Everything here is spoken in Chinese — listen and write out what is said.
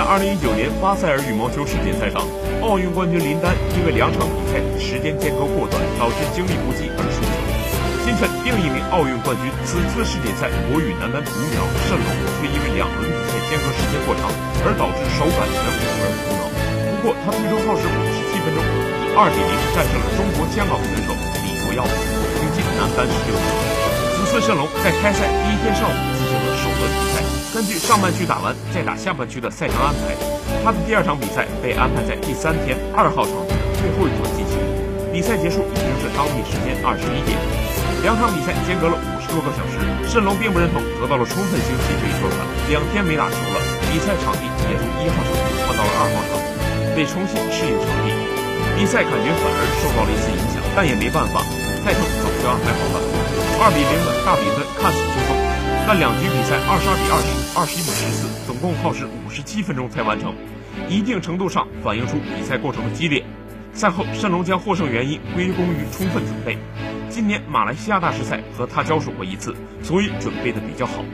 在2019年巴塞尔羽毛球世锦赛上，奥运冠军林丹因为两场比赛时间间隔过短，导致精力不济而输球。今晨，另一名奥运冠军，此次世锦赛国羽男单独苗谌龙，却因为两轮比赛间隔时间过长，而导致手感全无而苦恼。不过，他最终耗时57分钟，以2比0战胜了中国香港选手李国耀，挺进男单十六强。此次谌龙在开赛第一天上午进行了首轮。根据上半区打完再打下半区的赛程安排，他的第二场比赛被安排在第三天二号场地的最后一轮进行。比赛结束已经是当地时间二十一点，两场比赛间隔了五十多个小时。谌龙并不认同得到了充分休息这一说法，两天没打球了，比赛场地也从一号场地换到了二号场地，得重新适应场地。比赛感觉反而受到了一次影响，但也没办法，赛程早就安排好了。二比零的大比分看似轻松。但两局比赛二十二比二十、二十一比十四，总共耗时五十七分钟才完成，一定程度上反映出比赛过程的激烈。赛后，谌龙将获胜原因归功于充分准备。今年马来西亚大师赛和他交手过一次，所以准备的比较好。